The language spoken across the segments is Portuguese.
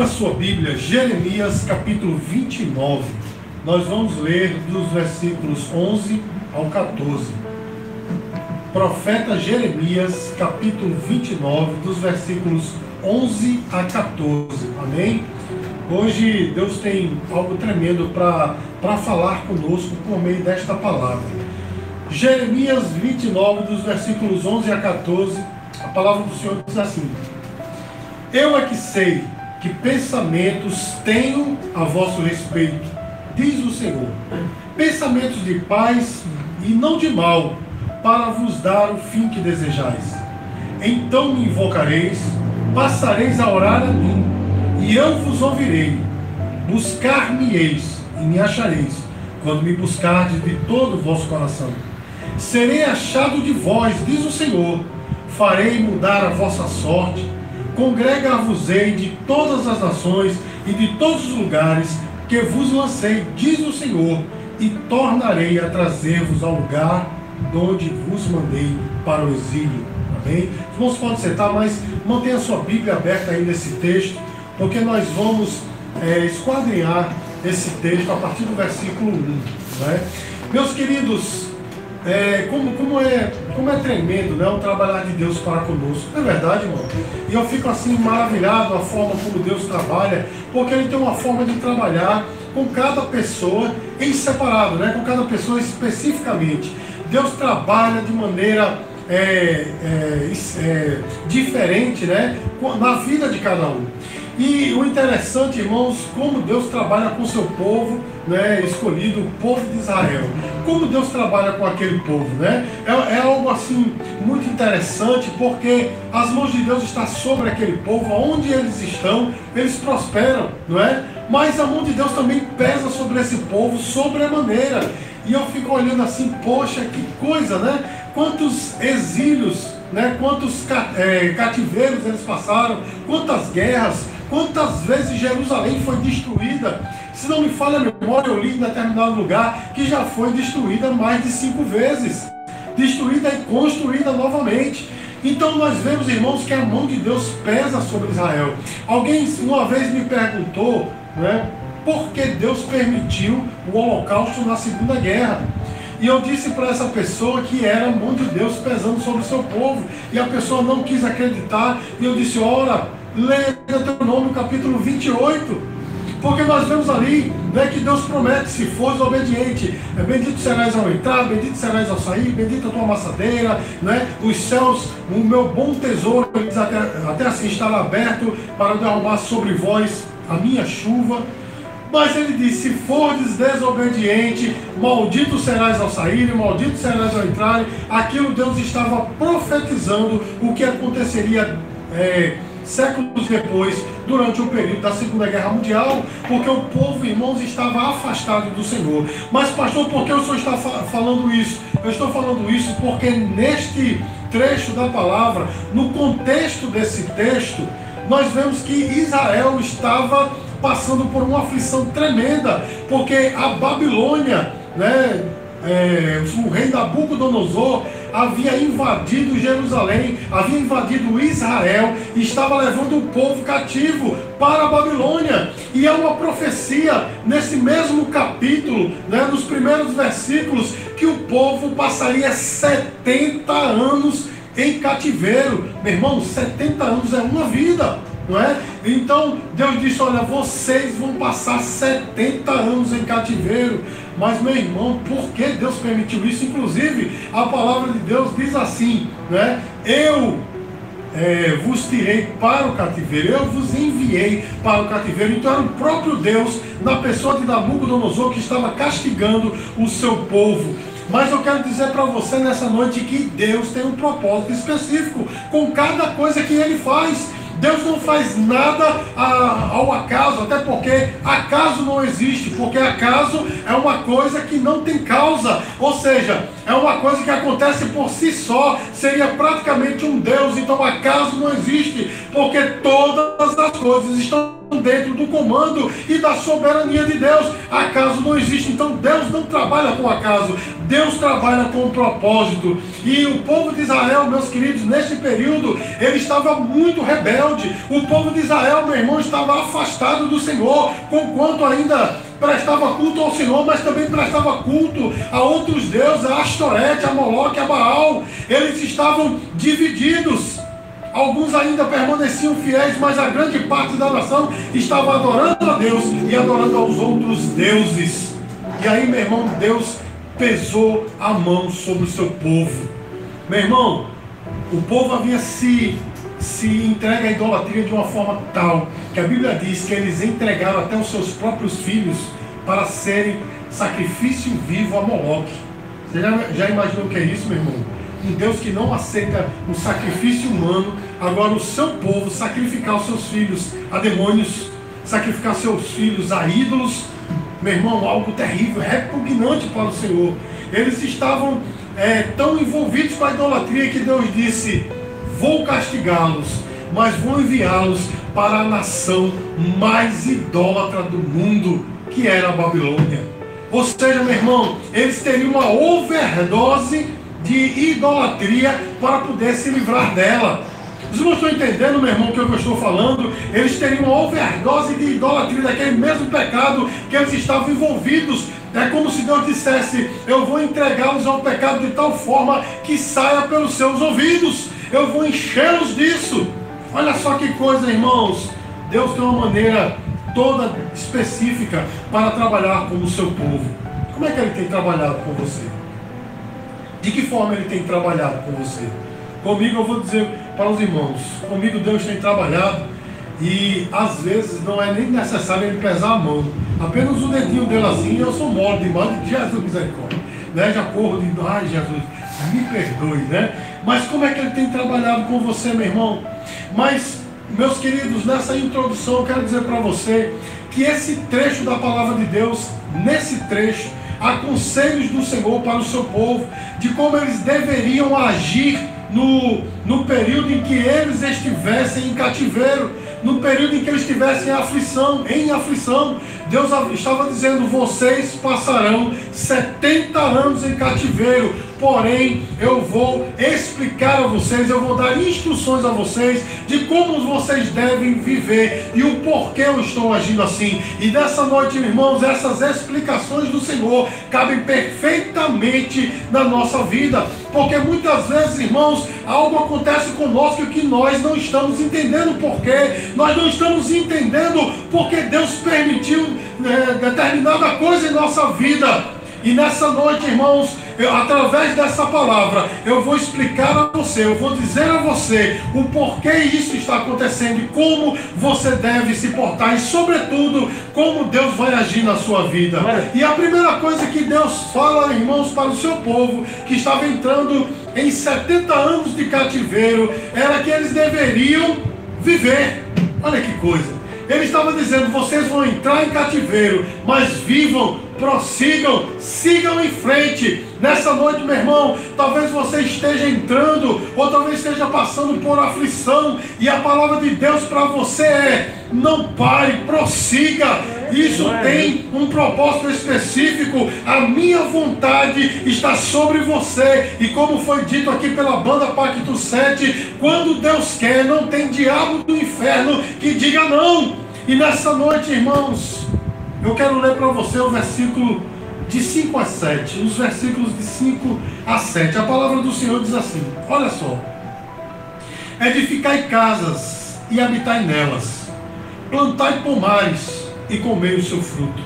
Abra sua Bíblia, Jeremias capítulo 29. Nós vamos ler dos versículos 11 ao 14. Profeta Jeremias capítulo 29, dos versículos 11 a 14. Amém? Hoje Deus tem algo tremendo para falar conosco por meio desta palavra. Jeremias 29, dos versículos 11 a 14, a palavra do Senhor diz assim: Eu é que sei que pensamentos tenho a vosso respeito, diz o Senhor. Pensamentos de paz e não de mal, para vos dar o fim que desejais. Então me invocareis, passareis a orar a mim, e eu vos ouvirei. Buscar-me-eis e me achareis, quando me buscardes de todo o vosso coração. Serei achado de vós, diz o Senhor. Farei mudar a vossa sorte Congrega-vos-ei de todas as nações e de todos os lugares que vos lancei, diz o Senhor, e tornarei a trazer-vos ao lugar onde vos mandei para o exílio. Amém? Os irmãos podem sentar, mas mantenha a sua Bíblia aberta aí nesse texto, porque nós vamos é, esquadrinhar esse texto a partir do versículo 1. Né? Meus queridos, é, como, como, é, como é tremendo né, o trabalhar de Deus para conosco. Não é verdade, irmão? E eu fico assim maravilhado a forma como Deus trabalha, porque Ele tem uma forma de trabalhar com cada pessoa em separado, né, com cada pessoa especificamente. Deus trabalha de maneira é, é, é, diferente né, na vida de cada um. E o interessante, irmãos, como Deus trabalha com o seu povo, né, escolhido, o povo de Israel. Como Deus trabalha com aquele povo, né? É, é, algo assim muito interessante, porque as mãos de Deus estão sobre aquele povo, onde eles estão, eles prosperam, não é? Mas a mão de Deus também pesa sobre esse povo sobremaneira. E eu fico olhando assim, poxa, que coisa, né? Quantos exílios, né? Quantos é, cativeiros eles passaram, quantas guerras, Quantas vezes Jerusalém foi destruída? Se não me falha a memória, eu li em determinado lugar que já foi destruída mais de cinco vezes. Destruída e construída novamente. Então nós vemos, irmãos, que a mão de Deus pesa sobre Israel. Alguém uma vez me perguntou, né, por que Deus permitiu o holocausto na Segunda Guerra? E eu disse para essa pessoa que era a mão de Deus pesando sobre o seu povo. E a pessoa não quis acreditar. E eu disse: ora, Leia Deuteronômio capítulo 28. Porque nós vemos ali né, que Deus promete, se fores obediente, é, bendito serás ao entrar, bendito serás ao sair, bendita a tua amassadeira, né, os céus, o meu bom tesouro, até, até assim estará aberto para derramar sobre vós a minha chuva. Mas ele diz: se fordes desobediente, maldito serás ao sair, maldito serás ao entrar. Aquilo Deus estava profetizando o que aconteceria. É, séculos depois, durante o período da Segunda Guerra Mundial, porque o povo, irmãos, estava afastado do Senhor. Mas, pastor, por que o senhor está falando isso? Eu estou falando isso porque neste trecho da palavra, no contexto desse texto, nós vemos que Israel estava passando por uma aflição tremenda, porque a Babilônia, né, é, o rei Nabucodonosor havia invadido Jerusalém, havia invadido Israel e estava levando o povo cativo para a Babilônia. E é uma profecia nesse mesmo capítulo, né, nos primeiros versículos, que o povo passaria 70 anos em cativeiro. Meu irmão, 70 anos é uma vida não é? Então Deus disse: Olha, vocês vão passar 70 anos em cativeiro. Mas, meu irmão, por que Deus permitiu isso? Inclusive, a palavra de Deus diz assim: né? Eu é, vos tirei para o cativeiro, eu vos enviei para o cativeiro. Então era o próprio Deus, na pessoa de Nabucodonosor, que estava castigando o seu povo. Mas eu quero dizer para você nessa noite que Deus tem um propósito específico com cada coisa que ele faz. Deus não faz nada ao acaso, até porque acaso não existe, porque acaso é uma coisa que não tem causa, ou seja, é uma coisa que acontece por si só, seria praticamente um Deus, então acaso não existe, porque todas as coisas estão dentro do comando e da soberania de Deus. Acaso não existe, então Deus não trabalha com acaso, Deus trabalha com propósito. E o povo de Israel, meus queridos, nesse período, ele estava muito rebelde. O povo de Israel, meu irmão, estava afastado do Senhor, conquanto ainda prestava culto ao Senhor, mas também prestava culto a outros deuses, a Astorete, a Moloque, a Baal. Eles estavam divididos. Alguns ainda permaneciam fiéis, mas a grande parte da nação estava adorando a Deus e adorando aos outros deuses. E aí, meu irmão, Deus pesou a mão sobre o seu povo. Meu irmão, o povo havia se, se entregue à idolatria de uma forma tal que a Bíblia diz que eles entregaram até os seus próprios filhos para serem sacrifício vivo a Moloque. Você já, já imaginou o que é isso, meu irmão? Um Deus que não aceita o sacrifício humano, agora o seu povo sacrificar os seus filhos a demônios, sacrificar seus filhos a ídolos, meu irmão, algo terrível, repugnante para o Senhor. Eles estavam é, tão envolvidos com a idolatria que Deus disse: Vou castigá-los, mas vou enviá-los para a nação mais idólatra do mundo, que era a Babilônia. Ou seja, meu irmão, eles teriam uma overdose de idolatria para poder se livrar dela. Os irmãos estão entendendo, meu irmão, o que eu estou falando? Eles teriam uma overdose de idolatria, daquele mesmo pecado que eles estavam envolvidos. É como se Deus dissesse: Eu vou entregá-los ao pecado de tal forma que saia pelos seus ouvidos. Eu vou enchê-los disso. Olha só que coisa, irmãos. Deus tem uma maneira toda específica para trabalhar com o seu povo. Como é que ele tem trabalhado com você? De que forma ele tem trabalhado com você? Comigo eu vou dizer para os irmãos, comigo Deus tem trabalhado e às vezes não é nem necessário ele pesar a mão. Apenas o dedinho dele assim, eu sou mole demais de Jesus misericórdia. Né? Já corro de, ai Jesus, me perdoe, né? Mas como é que ele tem trabalhado com você, meu irmão? Mas, meus queridos, nessa introdução eu quero dizer para você que esse trecho da palavra de Deus, nesse trecho, há conselhos do Senhor para o seu povo, de como eles deveriam agir no, no período em que eles estivessem em cativeiro, no período em que eles estivessem em aflição, em aflição. Deus estava dizendo: vocês passarão 70 anos em cativeiro, porém eu vou explicar a vocês, eu vou dar instruções a vocês de como vocês devem viver e o porquê eu estou agindo assim. E nessa noite, irmãos, essas explicações do Senhor cabem perfeitamente na nossa vida, porque muitas vezes, irmãos, algo acontece conosco que nós não estamos entendendo porquê, nós não estamos entendendo porque Deus permitiu né, determinada coisa em nossa vida. E nessa noite, irmãos, eu, através dessa palavra, eu vou explicar a você, eu vou dizer a você o porquê isso está acontecendo e como você deve se portar e, sobretudo, como Deus vai agir na sua vida. E a primeira coisa que Deus fala, irmãos, para o seu povo que estava entrando em 70 anos de cativeiro, era que eles deveriam viver. Olha que coisa. Ele estava dizendo: vocês vão entrar em cativeiro, mas vivam prossigam, sigam em frente. Nessa noite, meu irmão, talvez você esteja entrando, ou talvez esteja passando por aflição, e a palavra de Deus para você é: não pare, prossiga. Isso tem um propósito específico. A minha vontade está sobre você. E como foi dito aqui pela banda Pacto 7, quando Deus quer, não tem diabo do inferno que diga não. E nessa noite, irmãos, eu quero ler para você o versículo de 5 a 7, os versículos de 5 a 7. A palavra do Senhor diz assim: Olha só. Edificai casas e habitai nelas, plantai pomares e comei o seu fruto.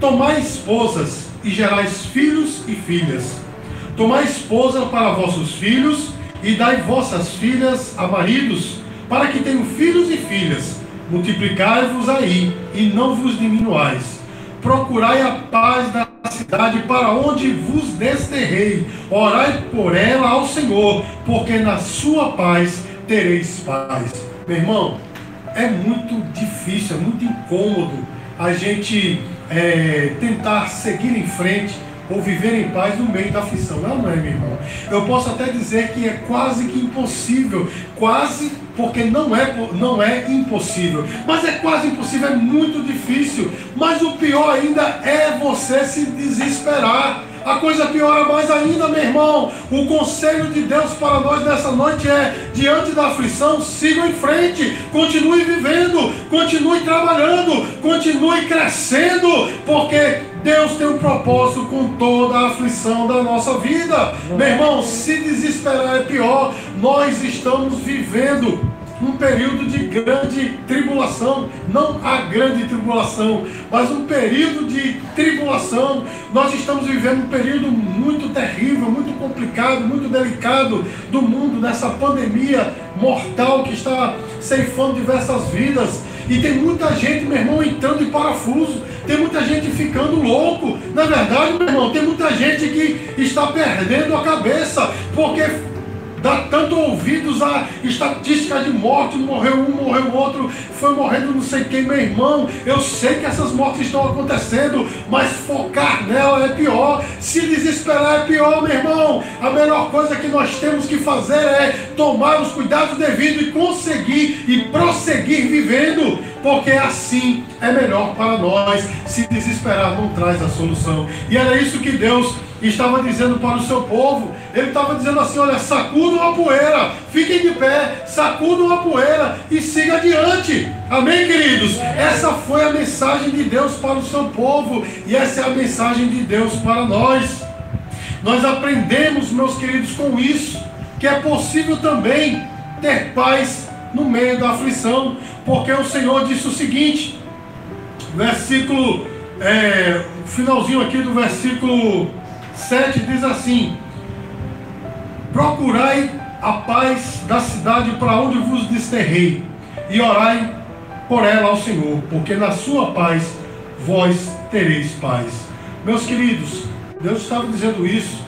Tomai esposas e gerais filhos e filhas. Tomai esposa para vossos filhos e dai vossas filhas a maridos, para que tenham filhos e filhas multiplicai-vos aí e não vos diminuais. Procurai a paz da cidade para onde vos desterrei. Orai por ela ao Senhor, porque na sua paz tereis paz. Meu irmão, é muito difícil, é muito incômodo a gente é, tentar seguir em frente ou viver em paz no meio da aflição. Não, não é, meu irmão. Eu posso até dizer que é quase que impossível, quase porque não é, não é impossível, mas é quase impossível, é muito difícil. Mas o pior ainda é você se desesperar. A coisa piora mais ainda, meu irmão. O conselho de Deus para nós nessa noite é: diante da aflição, siga em frente, continue vivendo, continue trabalhando, continue crescendo, porque Deus tem um propósito com toda da nossa vida. Meu irmão, se desesperar é pior, nós estamos vivendo um período de grande tribulação, não a grande tribulação, mas um período de tribulação. Nós estamos vivendo um período muito terrível, muito complicado, muito delicado do mundo, nessa pandemia mortal que está ceifando diversas vidas. E tem muita gente, meu irmão, entrando em parafuso. Tem muita gente ficando louco. Na verdade, meu irmão, tem muita gente que está perdendo a cabeça. Porque dá tanto ouvidos a estatísticas de morte, morreu um, morreu outro, foi morrendo não sei quem, meu irmão. Eu sei que essas mortes estão acontecendo, mas focar nela é pior. Se desesperar é pior, meu irmão. A melhor coisa que nós temos que fazer é tomar os cuidados devidos e conseguir e prosseguir vivendo, porque assim é melhor para nós. Se desesperar não traz a solução. E era isso que Deus estava dizendo para o seu povo. Ele estava dizendo assim: olha, sacudam a poeira, fiquem de pé, sacudam a poeira e siga adiante. Amém, queridos? Essa foi a mensagem de Deus para o seu povo e essa é a mensagem de Deus para nós. Nós aprendemos, meus queridos, com isso, que é possível também ter paz no meio da aflição, porque o Senhor disse o seguinte, versículo, é, finalzinho aqui do versículo 7 diz assim: Procurai a paz da cidade para onde vos desterrei, e orai por ela ao Senhor, porque na sua paz vós tereis paz. Meus queridos, Deus estava dizendo isso,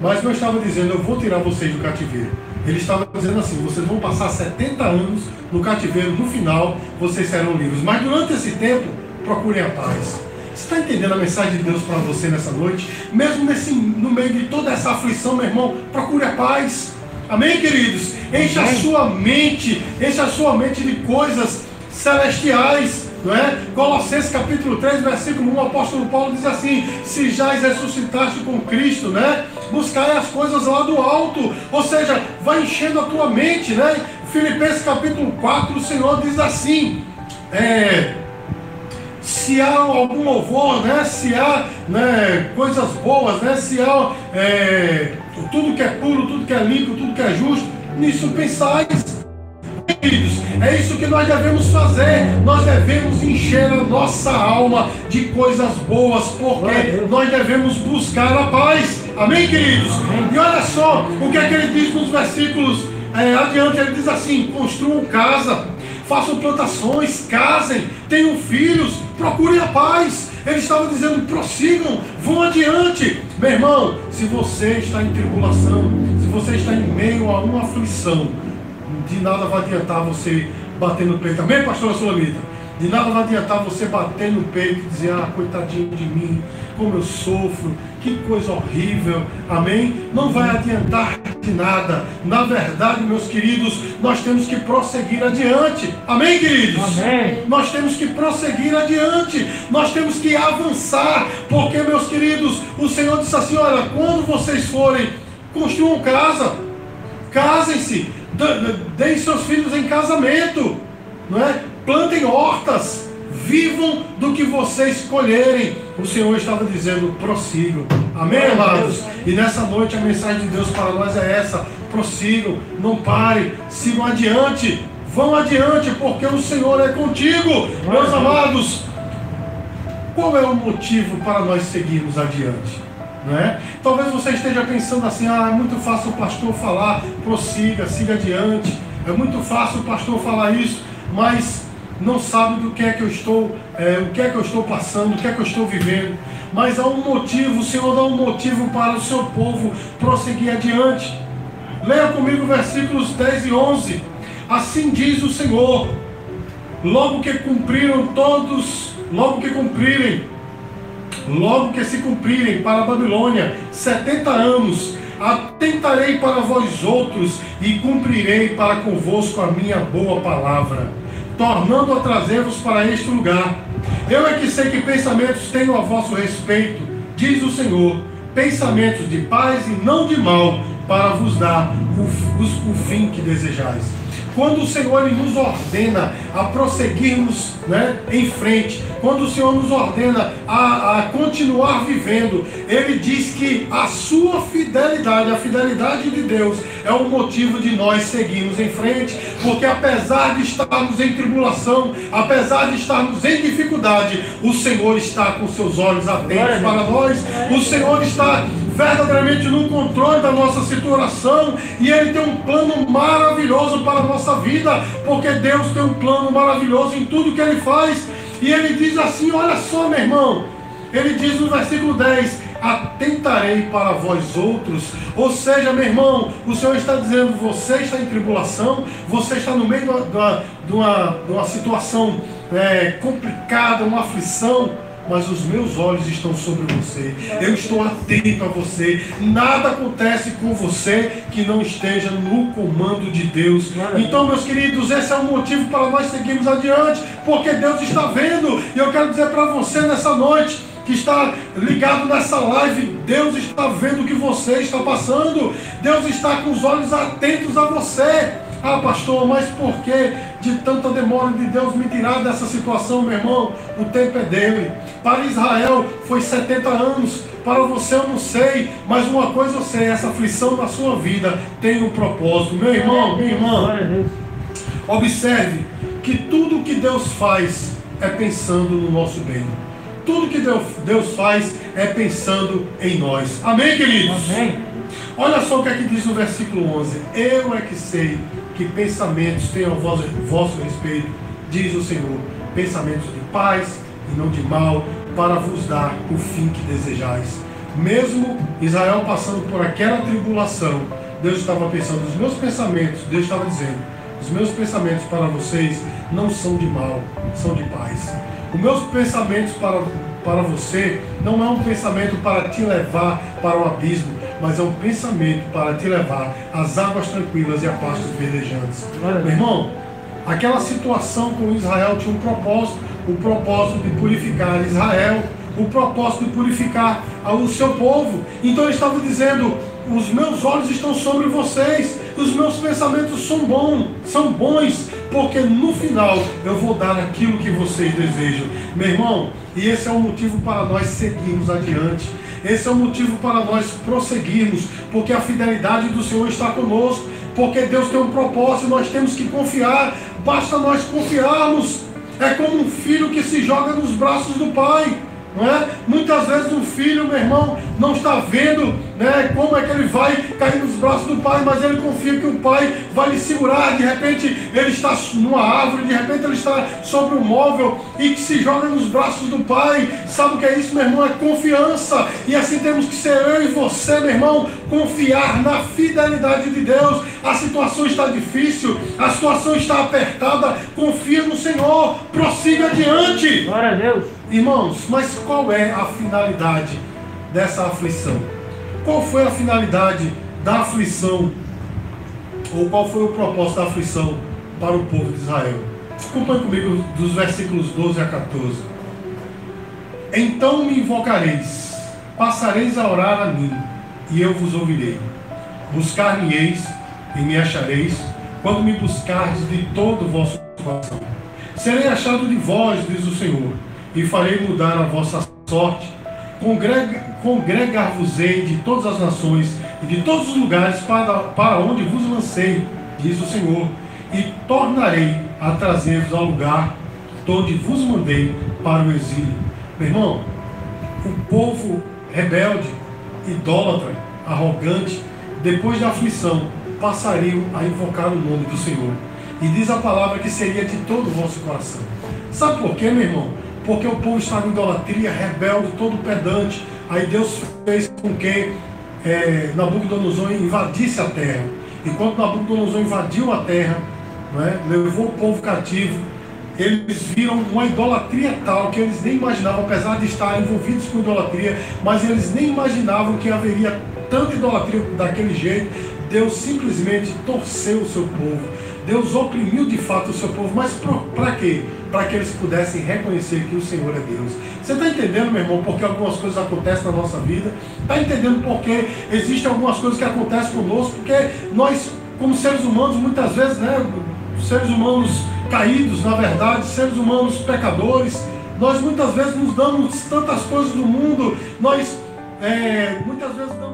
mas não estava dizendo, eu vou tirar vocês do cativeiro. Ele estava dizendo assim: vocês vão passar 70 anos no cativeiro, no final vocês serão livres. Mas durante esse tempo, procurem a paz. Você está entendendo a mensagem de Deus para você nessa noite? Mesmo nesse, no meio de toda essa aflição, meu irmão, procure a paz. Amém, queridos? Enche a sua mente, enche a sua mente de coisas celestiais. Não é? Colossenses capítulo 3, versículo 1, o apóstolo Paulo diz assim: Se já ressuscitaste com Cristo, né? Buscai as coisas lá do alto, ou seja, vai enchendo a tua mente, né? Filipenses capítulo 4, o Senhor diz assim: é, se há algum louvor, né? se há né, coisas boas, né? se há é, tudo que é puro, tudo que é limpo, tudo que é justo, nisso pensais. Queridos, é isso que nós devemos fazer. Nós devemos encher a nossa alma de coisas boas, porque nós devemos buscar a paz. Amém, queridos? E olha só o que é que ele diz nos versículos é, adiante: ele diz assim: construam casa façam plantações, casem, tenham filhos, procurem a paz. Ele estava dizendo: prossigam, vão adiante. Meu irmão, se você está em tribulação, se você está em meio a uma aflição, de nada vai adiantar você bater no peito. Amém, pastora Solamita? De nada vai adiantar você bater no peito e dizer, ah, coitadinho de mim, como eu sofro, que coisa horrível, amém? Não vai adiantar de nada. Na verdade, meus queridos, nós temos que prosseguir adiante, amém, queridos? Amém. Nós temos que prosseguir adiante, nós temos que avançar, porque, meus queridos, o Senhor disse assim: olha, quando vocês forem, construam casa, casem-se, deem seus filhos em casamento, não é? Plantem hortas, vivam do que vocês colherem. O Senhor estava dizendo, prossigam. Amém, amados? E nessa noite a mensagem de Deus para nós é essa: prossigam, não parem, sigam adiante, vão adiante, porque o Senhor é contigo. Meus amados, qual é o motivo para nós seguirmos adiante? É? Talvez você esteja pensando assim, ah, é muito fácil o pastor falar, prossiga, siga adiante. É muito fácil o pastor falar isso, mas não sabe do que é que eu estou, é, o que é que eu estou passando, o que é que eu estou vivendo. Mas há um motivo, o Senhor dá um motivo para o seu povo prosseguir adiante. Leia comigo versículos 10 e 11. Assim diz o Senhor: logo que cumpriram todos, logo que cumprirem logo que se cumprirem para a Babilônia setenta anos, atentarei para vós outros e cumprirei para convosco a minha boa palavra, tornando a trazer-vos para este lugar. Eu é que sei que pensamentos tenho a vosso respeito, diz o Senhor, pensamentos de paz e não de mal, para vos dar o, o, o fim que desejais. Quando o Senhor ele nos ordena a prosseguirmos né, em frente, quando o Senhor nos ordena a, a continuar vivendo, Ele diz que a sua fidelidade, a fidelidade de Deus, é o motivo de nós seguirmos em frente, porque apesar de estarmos em tribulação, apesar de estarmos em dificuldade, o Senhor está com seus olhos atentos para nós, o Senhor está verdadeiramente no controle da nossa situação e Ele tem um plano maravilhoso para a nossa vida, porque Deus tem um plano maravilhoso em tudo que Ele faz. E Ele diz assim: olha só, meu irmão, Ele diz no versículo 10: atentarei para vós outros. Ou seja, meu irmão, o Senhor está dizendo: você está em tribulação, você está no meio de uma, de uma, de uma situação é, complicada, uma aflição mas os meus olhos estão sobre você. Eu estou atento a você. Nada acontece com você que não esteja no comando de Deus. Então, meus queridos, esse é o motivo para nós seguirmos adiante, porque Deus está vendo. E eu quero dizer para você nessa noite que está ligado nessa live, Deus está vendo o que você está passando. Deus está com os olhos atentos a você. Ah, pastor, mas por que de tanta demora de Deus me tirar dessa situação, meu irmão? O tempo é dele. Para Israel foi 70 anos. Para você eu não sei, mas uma coisa eu sei: essa aflição na sua vida tem um propósito. Meu irmão, minha irmã, observe que tudo que Deus faz é pensando no nosso bem. Tudo que Deus, Deus faz é pensando em nós. Amém, queridos? Amém. Olha só o que é diz no versículo 11: Eu é que sei que pensamentos tenham vosso, vosso respeito, diz o Senhor, pensamentos de paz e não de mal, para vos dar o fim que desejais. Mesmo Israel passando por aquela tribulação, Deus estava pensando, os meus pensamentos, Deus estava dizendo, os meus pensamentos para vocês não são de mal, são de paz. Os meus pensamentos para, para você não é um pensamento para te levar para o abismo, mas é um pensamento para te levar às águas tranquilas e a pastos verdejantes. Meu irmão, aquela situação com Israel tinha um propósito, o propósito de purificar Israel, o propósito de purificar o seu povo. Então ele estava dizendo: os meus olhos estão sobre vocês, os meus pensamentos são bons, são bons, porque no final eu vou dar aquilo que vocês desejam. Meu irmão, e esse é o motivo para nós seguirmos adiante. Esse é o motivo para nós prosseguirmos, porque a fidelidade do Senhor está conosco, porque Deus tem um propósito, nós temos que confiar, basta nós confiarmos. É como um filho que se joga nos braços do pai. Não é? Muitas vezes um filho, meu irmão, não está vendo né, como é que ele vai cair nos braços do pai, mas ele confia que o pai vai lhe segurar. De repente ele está numa árvore, de repente ele está sobre um móvel e que se joga nos braços do pai. Sabe o que é isso, meu irmão? É confiança. E assim temos que ser eu e você, meu irmão, confiar na fidelidade de Deus. A situação está difícil, a situação está apertada. Confia no Senhor, prossiga adiante. Glória a Deus. Irmãos, mas qual é a finalidade dessa aflição? Qual foi a finalidade da aflição? Ou qual foi o propósito da aflição para o povo de Israel? Acompanhe comigo dos versículos 12 a 14. Então me invocareis, passareis a orar a mim, e eu vos ouvirei. Buscar-me-eis e me achareis, quando me buscardes de todo o vosso coração. Serei achado de vós, diz o Senhor e farei mudar a vossa sorte. Congregar-vos-ei de todas as nações e de todos os lugares para, para onde vos lancei, diz o Senhor, e tornarei a trazer-vos ao lugar onde vos mandei para o exílio. Meu irmão, o povo rebelde, idólatra, arrogante, depois da aflição, passariam a invocar o nome do Senhor. E diz a palavra que seria de todo o vosso coração. Sabe por quê, meu irmão? Porque o povo estava em idolatria, rebelde, todo pedante. Aí Deus fez com que é, Nabucodonosor invadisse a terra. E quando Nabucodonosor invadiu a terra, é, levou o povo cativo, eles viram uma idolatria tal que eles nem imaginavam, apesar de estarem envolvidos com idolatria, mas eles nem imaginavam que haveria tanta idolatria daquele jeito. Deus simplesmente torceu o seu povo. Deus oprimiu de fato o seu povo, mas para quê? Para que eles pudessem reconhecer que o Senhor é Deus. Você está entendendo, meu irmão, porque algumas coisas acontecem na nossa vida? Está entendendo porque existem algumas coisas que acontecem conosco? Porque nós, como seres humanos, muitas vezes, né, seres humanos caídos, na verdade, seres humanos pecadores, nós muitas vezes nos damos tantas coisas do mundo, nós é, muitas vezes damos